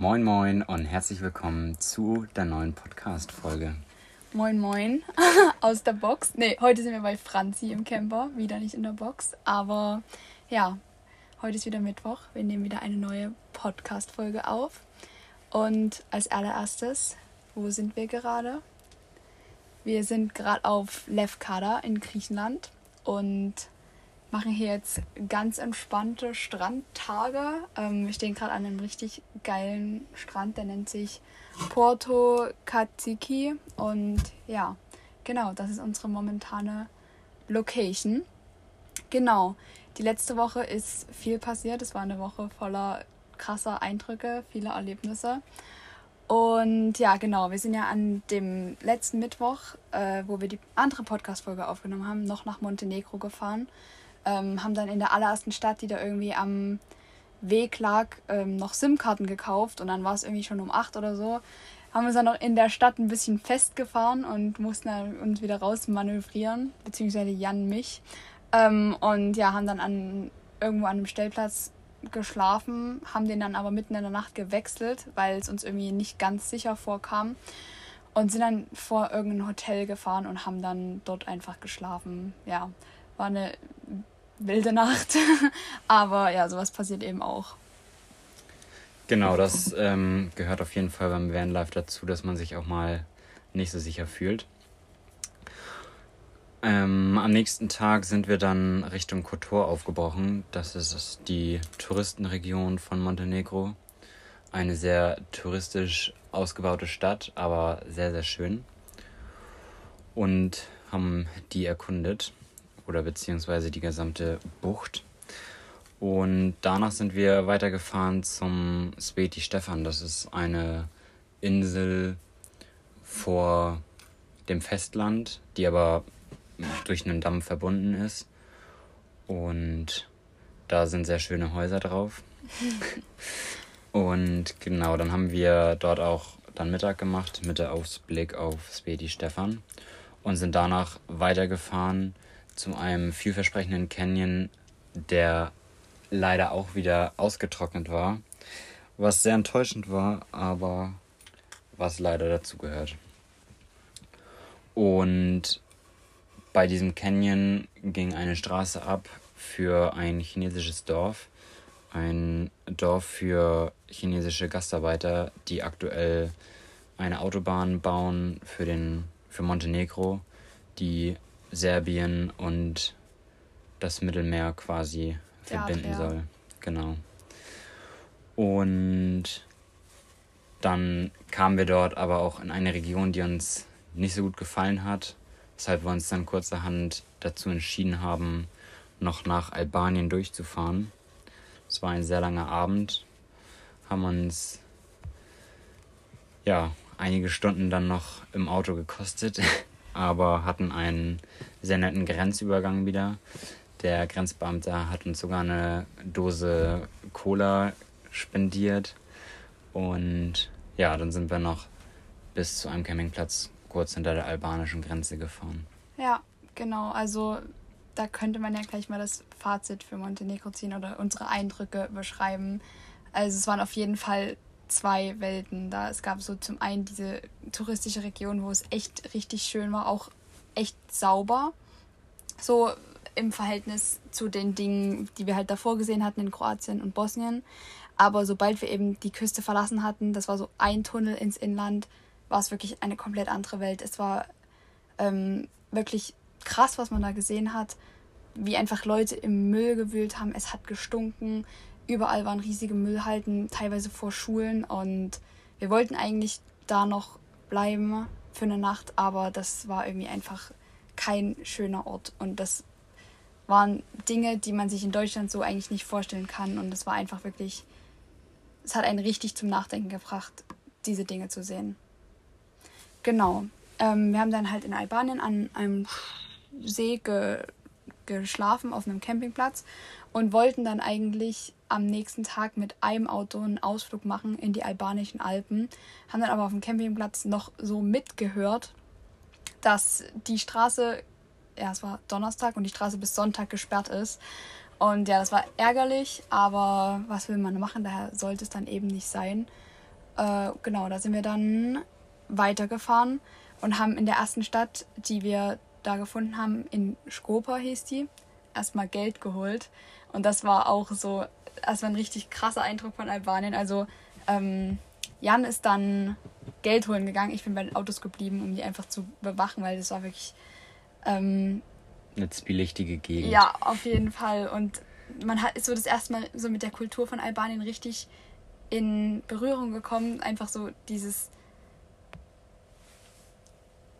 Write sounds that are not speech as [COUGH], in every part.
Moin Moin und herzlich willkommen zu der neuen Podcast-Folge. Moin Moin [LAUGHS] aus der Box. Ne, heute sind wir bei Franzi im Camper, wieder nicht in der Box. Aber ja, heute ist wieder Mittwoch. Wir nehmen wieder eine neue Podcast-Folge auf. Und als allererstes, wo sind wir gerade? Wir sind gerade auf Lefkada in Griechenland und machen hier jetzt ganz entspannte Strandtage. Ähm, wir stehen gerade an einem richtig geilen Strand, der nennt sich Porto Katsiki. Und ja, genau, das ist unsere momentane Location. Genau, die letzte Woche ist viel passiert. Es war eine Woche voller krasser Eindrücke, viele Erlebnisse. Und ja, genau, wir sind ja an dem letzten Mittwoch, äh, wo wir die andere Podcast-Folge aufgenommen haben, noch nach Montenegro gefahren ähm, haben dann in der allerersten Stadt, die da irgendwie am Weg lag, ähm, noch SIM-Karten gekauft und dann war es irgendwie schon um 8 oder so. Haben uns dann noch in der Stadt ein bisschen festgefahren und mussten uns wieder raus manövrieren, beziehungsweise Jan mich. Ähm, und ja, haben dann an, irgendwo an einem Stellplatz geschlafen, haben den dann aber mitten in der Nacht gewechselt, weil es uns irgendwie nicht ganz sicher vorkam. Und sind dann vor irgendein Hotel gefahren und haben dann dort einfach geschlafen. Ja, war eine wilde Nacht. [LAUGHS] Aber ja, sowas passiert eben auch. Genau, das ähm, gehört auf jeden Fall beim Vanlife dazu, dass man sich auch mal nicht so sicher fühlt. Ähm, am nächsten Tag sind wir dann Richtung Kotor aufgebrochen. Das ist die Touristenregion von Montenegro. Eine sehr touristisch ausgebaute Stadt, aber sehr, sehr schön. Und haben die erkundet oder beziehungsweise die gesamte Bucht. Und danach sind wir weitergefahren zum Sveti Stefan. Das ist eine Insel vor dem Festland, die aber durch einen Damm verbunden ist. Und da sind sehr schöne Häuser drauf. [LAUGHS] Und genau, dann haben wir dort auch dann Mittag gemacht mit der Ausblick auf Sveti Stefan und sind danach weitergefahren zu einem vielversprechenden Canyon, der leider auch wieder ausgetrocknet war. Was sehr enttäuschend war, aber was leider dazugehört. Und bei diesem Canyon ging eine Straße ab für ein chinesisches Dorf. Ein Dorf für chinesische Gastarbeiter, die aktuell eine Autobahn bauen für, den, für Montenegro, die Serbien und das Mittelmeer quasi verbinden soll. Genau. Und dann kamen wir dort aber auch in eine Region, die uns nicht so gut gefallen hat, weshalb wir uns dann kurzerhand dazu entschieden haben, noch nach Albanien durchzufahren. Es war ein sehr langer Abend, haben uns ja einige Stunden dann noch im Auto gekostet. [LAUGHS] aber hatten einen sehr netten Grenzübergang wieder. Der Grenzbeamte hat uns sogar eine Dose Cola spendiert. Und ja, dann sind wir noch bis zu einem Campingplatz kurz hinter der albanischen Grenze gefahren. Ja, genau. Also da könnte man ja gleich mal das Fazit für Montenegro ziehen oder unsere Eindrücke beschreiben. Also es waren auf jeden Fall zwei Welten da. Es gab so zum einen diese touristische Region, wo es echt richtig schön war, auch echt sauber. So im Verhältnis zu den Dingen, die wir halt davor gesehen hatten in Kroatien und Bosnien. Aber sobald wir eben die Küste verlassen hatten, das war so ein Tunnel ins Inland, war es wirklich eine komplett andere Welt. Es war ähm, wirklich krass, was man da gesehen hat, wie einfach Leute im Müll gewühlt haben. Es hat gestunken. Überall waren riesige Müllhalten, teilweise vor Schulen. Und wir wollten eigentlich da noch bleiben für eine Nacht, aber das war irgendwie einfach kein schöner Ort. Und das waren Dinge, die man sich in Deutschland so eigentlich nicht vorstellen kann. Und es war einfach wirklich, es hat einen richtig zum Nachdenken gebracht, diese Dinge zu sehen. Genau. Ähm, wir haben dann halt in Albanien an einem See ge geschlafen, auf einem Campingplatz und wollten dann eigentlich am nächsten Tag mit einem Auto einen Ausflug machen in die albanischen Alpen, haben dann aber auf dem Campingplatz noch so mitgehört, dass die Straße, ja, es war Donnerstag und die Straße bis Sonntag gesperrt ist. Und ja, das war ärgerlich, aber was will man machen? Daher sollte es dann eben nicht sein. äh, genau, da sind wir dann weitergefahren und haben in der ersten Stadt, die wir da gefunden haben, in Skopa hieß die, erstmal Geld geholt. Und das war auch so, erstmal ein richtig krasser Eindruck von Albanien. Also ähm, Jan ist dann Geld holen gegangen. Ich bin bei den Autos geblieben, um die einfach zu bewachen, weil das war wirklich ähm, eine zwielichtige Gegend. Ja, auf jeden Fall. Und man hat, ist so das erste Mal so mit der Kultur von Albanien richtig in Berührung gekommen. Einfach so dieses,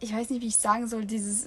ich weiß nicht, wie ich sagen soll, dieses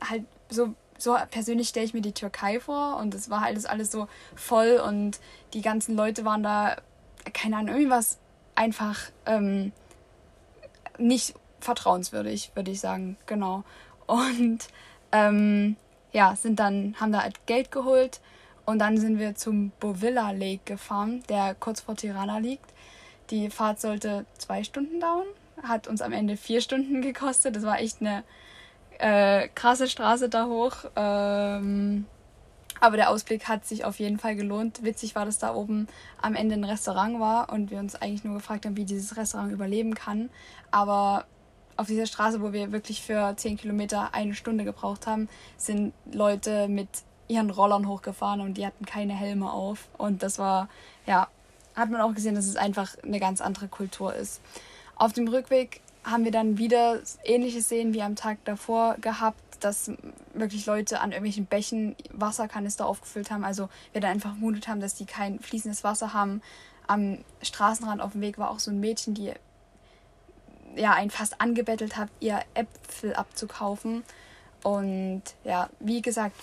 halt so so persönlich stelle ich mir die Türkei vor und es war alles alles so voll und die ganzen Leute waren da keine Ahnung irgendwas einfach ähm, nicht vertrauenswürdig würde ich sagen genau. Und ähm, ja sind dann haben da halt Geld geholt und dann sind wir zum Bovilla Lake gefahren der kurz vor Tirana liegt. Die Fahrt sollte zwei Stunden dauern hat uns am Ende vier Stunden gekostet das war echt eine äh, krasse Straße da hoch. Ähm, aber der Ausblick hat sich auf jeden Fall gelohnt. Witzig war, dass da oben am Ende ein Restaurant war und wir uns eigentlich nur gefragt haben, wie dieses Restaurant überleben kann. Aber auf dieser Straße, wo wir wirklich für 10 Kilometer eine Stunde gebraucht haben, sind Leute mit ihren Rollern hochgefahren und die hatten keine Helme auf. Und das war, ja, hat man auch gesehen, dass es einfach eine ganz andere Kultur ist. Auf dem Rückweg haben wir dann wieder ähnliches sehen wie am Tag davor gehabt, dass wirklich Leute an irgendwelchen Bächen Wasserkanister aufgefüllt haben. Also wir dann einfach vermutet haben, dass die kein fließendes Wasser haben. Am Straßenrand auf dem Weg war auch so ein Mädchen, die ja einen fast angebettelt hat, ihr Äpfel abzukaufen. Und ja, wie gesagt,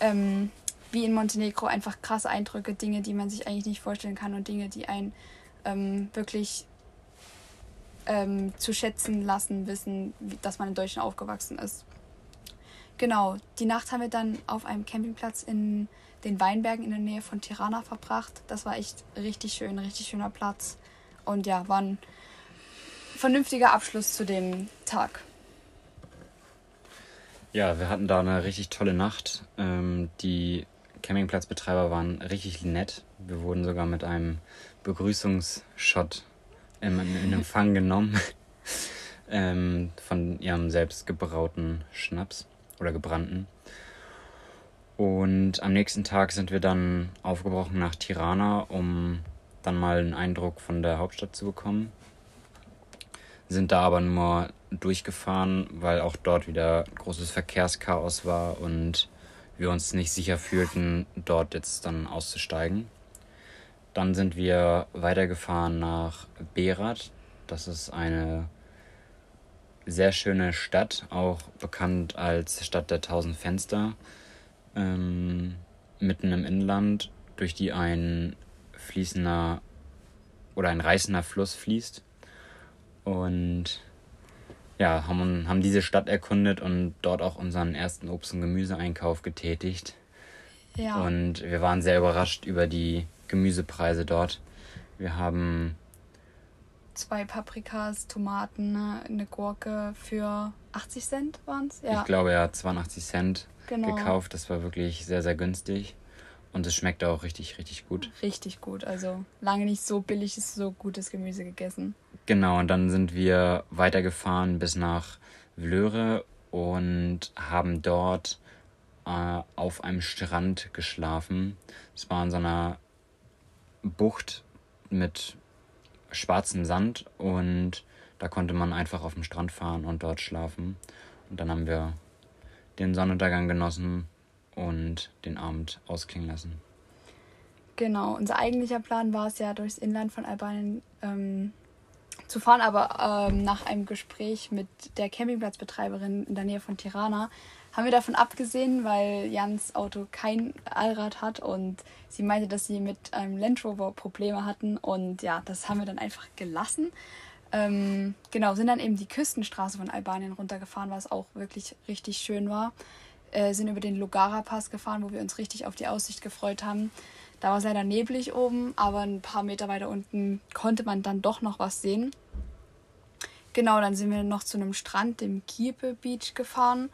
ähm, wie in Montenegro einfach krasse Eindrücke, Dinge, die man sich eigentlich nicht vorstellen kann und Dinge, die einen ähm, wirklich ähm, zu schätzen lassen wissen, dass man in Deutschland aufgewachsen ist. Genau, die Nacht haben wir dann auf einem Campingplatz in den Weinbergen in der Nähe von Tirana verbracht. Das war echt richtig schön, richtig schöner Platz. Und ja, war ein vernünftiger Abschluss zu dem Tag. Ja, wir hatten da eine richtig tolle Nacht. Ähm, die Campingplatzbetreiber waren richtig nett. Wir wurden sogar mit einem Begrüßungsshot in, in Empfang genommen [LAUGHS] ähm, von ihrem selbst gebrauten Schnaps oder gebrannten. Und am nächsten Tag sind wir dann aufgebrochen nach Tirana, um dann mal einen Eindruck von der Hauptstadt zu bekommen. Sind da aber nur durchgefahren, weil auch dort wieder großes Verkehrschaos war und wir uns nicht sicher fühlten, dort jetzt dann auszusteigen. Dann sind wir weitergefahren nach Berat. Das ist eine sehr schöne Stadt, auch bekannt als Stadt der tausend Fenster, ähm, mitten im Inland, durch die ein fließender oder ein reißender Fluss fließt. Und ja, haben, haben diese Stadt erkundet und dort auch unseren ersten Obst- und Gemüseeinkauf getätigt. Ja. Und wir waren sehr überrascht über die Gemüsepreise dort. Wir haben zwei Paprikas, Tomaten, ne, eine Gurke für 80 Cent waren es. Ja. Ich glaube ja, 82 Cent genau. gekauft. Das war wirklich sehr, sehr günstig. Und es schmeckt auch richtig, richtig gut. Richtig gut. Also lange nicht so billig ist so gutes Gemüse gegessen. Genau, und dann sind wir weitergefahren bis nach Vlöre und haben dort äh, auf einem Strand geschlafen. Es war in so einer Bucht mit schwarzem Sand und da konnte man einfach auf dem Strand fahren und dort schlafen. Und dann haben wir den Sonnenuntergang genossen und den Abend ausklingen lassen. Genau, unser eigentlicher Plan war es ja, durchs Inland von Albanien ähm, zu fahren, aber ähm, nach einem Gespräch mit der Campingplatzbetreiberin in der Nähe von Tirana haben wir davon abgesehen, weil Jans Auto kein Allrad hat und sie meinte, dass sie mit einem Land Rover Probleme hatten und ja, das haben wir dann einfach gelassen. Ähm, genau, sind dann eben die Küstenstraße von Albanien runtergefahren, was auch wirklich richtig schön war. Äh, sind über den Lugara Pass gefahren, wo wir uns richtig auf die Aussicht gefreut haben. Da war es leider neblig oben, aber ein paar Meter weiter unten konnte man dann doch noch was sehen. Genau, dann sind wir noch zu einem Strand, dem Kiepe Beach, gefahren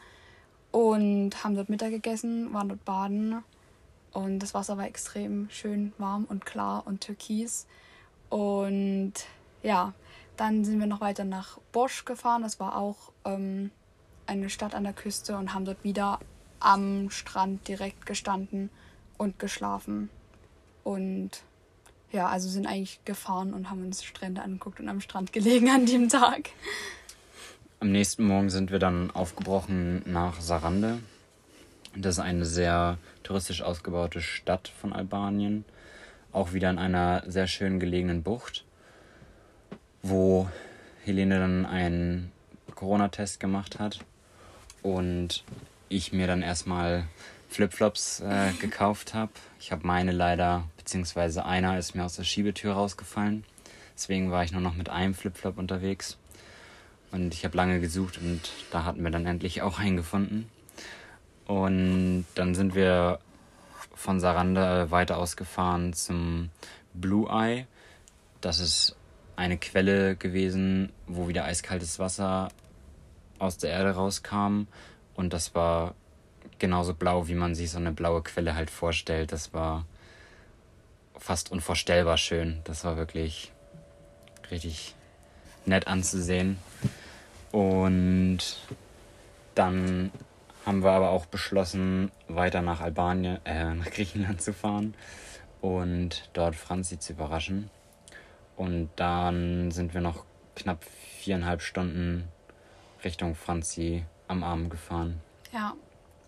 und haben dort Mittag gegessen, waren dort baden und das Wasser war extrem schön warm und klar und türkis und ja, dann sind wir noch weiter nach Bosch gefahren. Das war auch ähm, eine Stadt an der Küste und haben dort wieder am Strand direkt gestanden und geschlafen. Und ja, also sind eigentlich gefahren und haben uns Strände angeguckt und am Strand gelegen an dem Tag. Am nächsten Morgen sind wir dann aufgebrochen nach Sarande. Das ist eine sehr touristisch ausgebaute Stadt von Albanien. Auch wieder in einer sehr schön gelegenen Bucht, wo Helene dann einen Corona-Test gemacht hat und ich mir dann erstmal Flipflops äh, gekauft habe. Ich habe meine leider, beziehungsweise einer ist mir aus der Schiebetür rausgefallen. Deswegen war ich nur noch mit einem Flipflop unterwegs. Und ich habe lange gesucht und da hatten wir dann endlich auch einen gefunden. Und dann sind wir von Saranda weiter ausgefahren zum Blue Eye. Das ist eine Quelle gewesen, wo wieder eiskaltes Wasser aus der Erde rauskam. Und das war genauso blau, wie man sich so eine blaue Quelle halt vorstellt. Das war fast unvorstellbar schön. Das war wirklich richtig nett anzusehen. Und dann haben wir aber auch beschlossen, weiter nach Albanien, äh, nach Griechenland zu fahren und dort Franzi zu überraschen. Und dann sind wir noch knapp viereinhalb Stunden Richtung Franzi am Arm gefahren. Ja,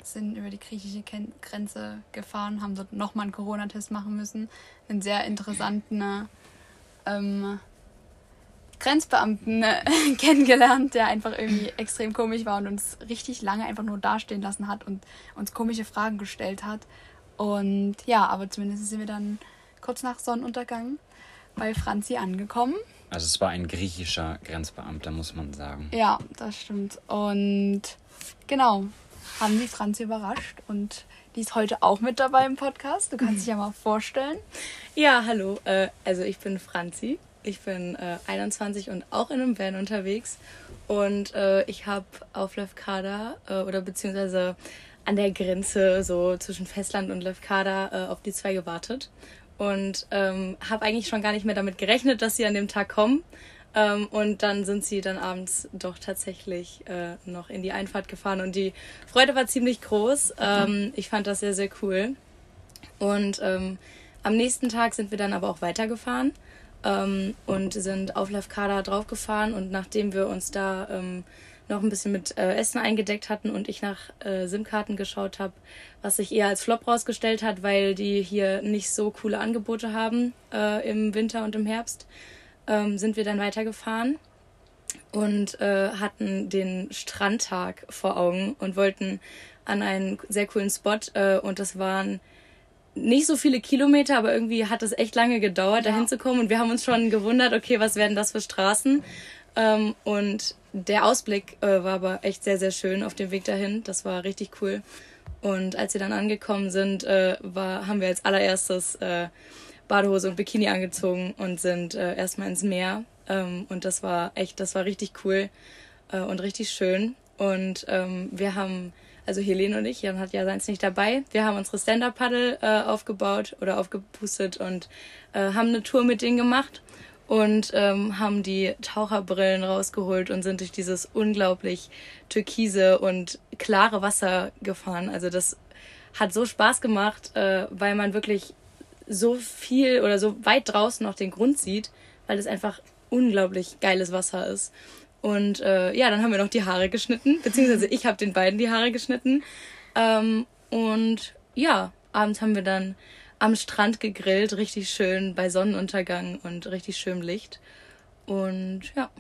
sind über die griechische Grenze gefahren, haben dort nochmal einen Corona-Test machen müssen. Einen sehr interessanten ähm, Grenzbeamten äh, [LAUGHS] kennengelernt, der einfach irgendwie extrem komisch war und uns richtig lange einfach nur dastehen lassen hat und uns komische Fragen gestellt hat. Und ja, aber zumindest sind wir dann kurz nach Sonnenuntergang bei Franzi angekommen. Also es war ein griechischer Grenzbeamter, muss man sagen. Ja, das stimmt. Und genau, haben die Franzi überrascht und die ist heute auch mit dabei im Podcast. Du kannst [LAUGHS] dich ja mal vorstellen. Ja, hallo. Äh, also ich bin Franzi. Ich bin äh, 21 und auch in einem Van unterwegs. Und äh, ich habe auf Lefkada äh, oder beziehungsweise an der Grenze so zwischen Festland und Lefkada äh, auf die zwei gewartet. Und ähm, habe eigentlich schon gar nicht mehr damit gerechnet, dass sie an dem Tag kommen. Ähm, und dann sind sie dann abends doch tatsächlich äh, noch in die Einfahrt gefahren. Und die Freude war ziemlich groß. Ähm, ich fand das sehr, sehr cool. Und ähm, am nächsten Tag sind wir dann aber auch weitergefahren ähm, und sind auf Lafkada draufgefahren. Und nachdem wir uns da ähm, noch ein bisschen mit äh, Essen eingedeckt hatten und ich nach äh, SIM-Karten geschaut habe, was sich eher als Flop rausgestellt hat, weil die hier nicht so coole Angebote haben äh, im Winter und im Herbst, ähm, sind wir dann weitergefahren und äh, hatten den Strandtag vor Augen und wollten an einen sehr coolen Spot äh, und das waren nicht so viele Kilometer, aber irgendwie hat es echt lange gedauert, ja. dahin zu kommen. Und wir haben uns schon gewundert, okay, was werden das für Straßen? Ähm, und der Ausblick äh, war aber echt sehr, sehr schön auf dem Weg dahin. Das war richtig cool. Und als wir dann angekommen sind, äh, war, haben wir als allererstes äh, Badehose und Bikini angezogen und sind äh, erstmal ins Meer. Ähm, und das war echt, das war richtig cool äh, und richtig schön. Und ähm, wir haben also Helene und ich, Jan hat ja seins nicht dabei. Wir haben unsere Stand-Up-Paddle äh, aufgebaut oder aufgepustet und äh, haben eine Tour mit denen gemacht und ähm, haben die Taucherbrillen rausgeholt und sind durch dieses unglaublich türkise und klare Wasser gefahren. Also das hat so Spaß gemacht, äh, weil man wirklich so viel oder so weit draußen noch den Grund sieht, weil es einfach unglaublich geiles Wasser ist. Und äh, ja, dann haben wir noch die Haare geschnitten, beziehungsweise ich habe den beiden die Haare geschnitten. Ähm, und ja, abends haben wir dann am Strand gegrillt, richtig schön bei Sonnenuntergang und richtig schönem Licht. Und ja,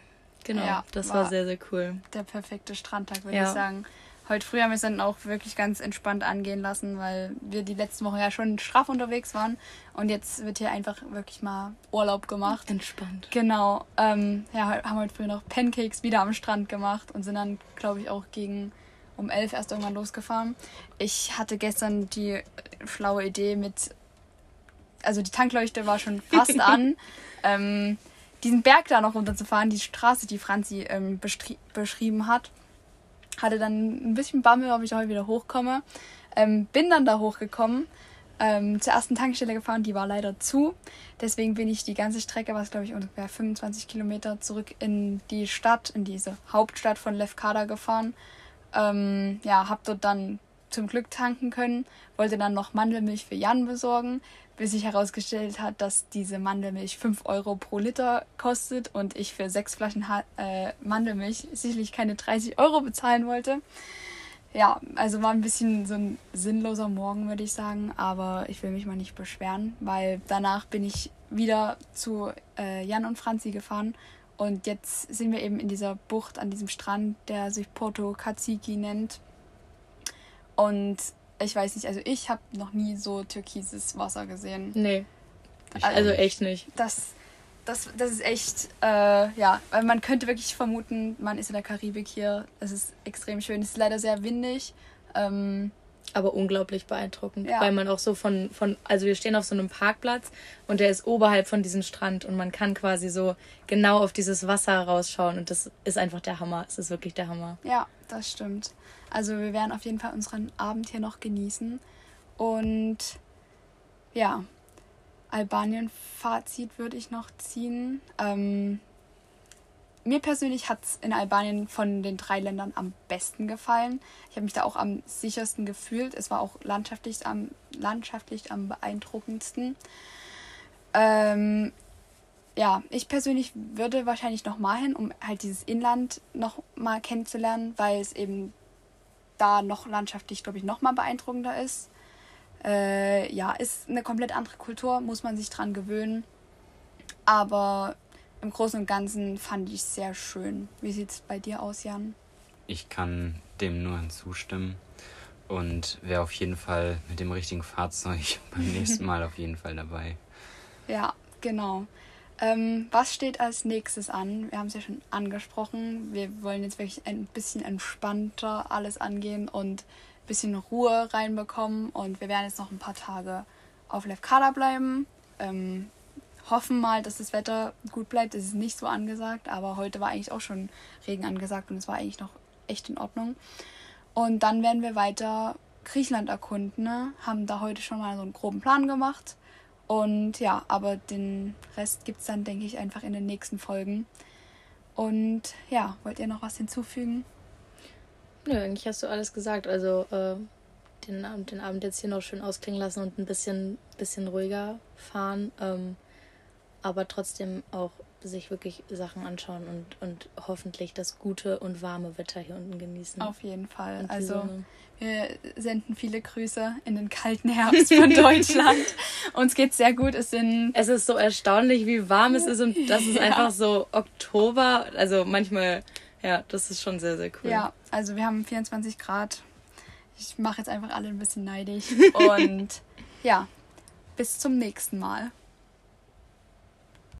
genau, ja, das war, war, sehr, sehr cool. Der perfekte Strandtag, würde ja. ich sagen. Heute früh haben wir es dann auch wirklich ganz entspannt angehen lassen, weil wir die letzten Wochen ja schon straff unterwegs waren. Und jetzt wird hier einfach wirklich mal Urlaub gemacht. Entspannt. Genau. Ähm, ja, haben heute früh noch Pancakes wieder am Strand gemacht und sind dann, glaube ich, auch gegen um elf erst irgendwann losgefahren. Ich hatte gestern die schlaue Idee mit, also die Tankleuchte war schon fast [LAUGHS] an, ähm, diesen Berg da noch runterzufahren, die Straße, die Franzi ähm, beschrieben hat hatte dann ein bisschen Bammel, ob ich heute wieder hochkomme. Ähm, bin dann da hochgekommen, ähm, zur ersten Tankstelle gefahren, die war leider zu. Deswegen bin ich die ganze Strecke, was glaube ich ungefähr 25 Kilometer, zurück in die Stadt, in diese Hauptstadt von Lefkada gefahren. Ähm, ja, habe dort dann zum Glück tanken können, wollte dann noch Mandelmilch für Jan besorgen, bis sich herausgestellt hat, dass diese Mandelmilch 5 Euro pro Liter kostet und ich für sechs Flaschen ha äh, Mandelmilch sicherlich keine 30 Euro bezahlen wollte. Ja, also war ein bisschen so ein sinnloser Morgen, würde ich sagen, aber ich will mich mal nicht beschweren, weil danach bin ich wieder zu äh, Jan und Franzi gefahren und jetzt sind wir eben in dieser Bucht an diesem Strand, der sich Porto Katsiki nennt. Und ich weiß nicht, also ich habe noch nie so türkises Wasser gesehen. Nee. also echt nicht. Das, das, das ist echt, äh, ja, weil man könnte wirklich vermuten, man ist in der Karibik hier. Es ist extrem schön. Es ist leider sehr windig. Ähm, aber unglaublich beeindruckend, ja. weil man auch so von, von, also wir stehen auf so einem Parkplatz und der ist oberhalb von diesem Strand und man kann quasi so genau auf dieses Wasser rausschauen und das ist einfach der Hammer. Es ist wirklich der Hammer. Ja, das stimmt. Also wir werden auf jeden Fall unseren Abend hier noch genießen. Und ja, Albanien-Fazit würde ich noch ziehen. Ähm, mir persönlich hat es in Albanien von den drei Ländern am besten gefallen. Ich habe mich da auch am sichersten gefühlt. Es war auch landschaftlich am, landschaftlich am beeindruckendsten. Ähm, ja, ich persönlich würde wahrscheinlich noch mal hin, um halt dieses Inland noch mal kennenzulernen, weil es eben da noch landschaftlich, glaube ich, noch mal beeindruckender ist. Äh, ja, ist eine komplett andere Kultur, muss man sich dran gewöhnen. Aber im Großen und Ganzen fand ich es sehr schön. Wie sieht es bei dir aus, Jan? Ich kann dem nur hinzustimmen und wäre auf jeden Fall mit dem richtigen Fahrzeug [LAUGHS] beim nächsten Mal auf jeden Fall dabei. Ja, genau. Ähm, was steht als nächstes an? Wir haben es ja schon angesprochen. Wir wollen jetzt wirklich ein bisschen entspannter alles angehen und ein bisschen Ruhe reinbekommen. Und wir werden jetzt noch ein paar Tage auf Lefkada bleiben. Ähm, hoffen mal, dass das Wetter gut bleibt. Es ist nicht so angesagt, aber heute war eigentlich auch schon Regen angesagt und es war eigentlich noch echt in Ordnung. Und dann werden wir weiter Griechenland erkunden. Ne? Haben da heute schon mal so einen groben Plan gemacht und ja, aber den Rest gibt es dann, denke ich, einfach in den nächsten Folgen. Und ja, wollt ihr noch was hinzufügen? Nö, eigentlich hast du alles gesagt. Also äh, den, Abend, den Abend jetzt hier noch schön ausklingen lassen und ein bisschen, bisschen ruhiger fahren. Ähm, aber trotzdem auch sich wirklich Sachen anschauen und, und hoffentlich das gute und warme Wetter hier unten genießen. Auf jeden Fall. Also Sonne. wir senden viele Grüße in den kalten Herbst von [LAUGHS] Deutschland. Uns geht's sehr gut. Es sind es ist so erstaunlich, wie warm es ist und das ist ja. einfach so Oktober. Also manchmal, ja, das ist schon sehr, sehr cool. Ja, also wir haben 24 Grad. Ich mache jetzt einfach alle ein bisschen neidisch. [LAUGHS] Und ja, bis zum nächsten Mal.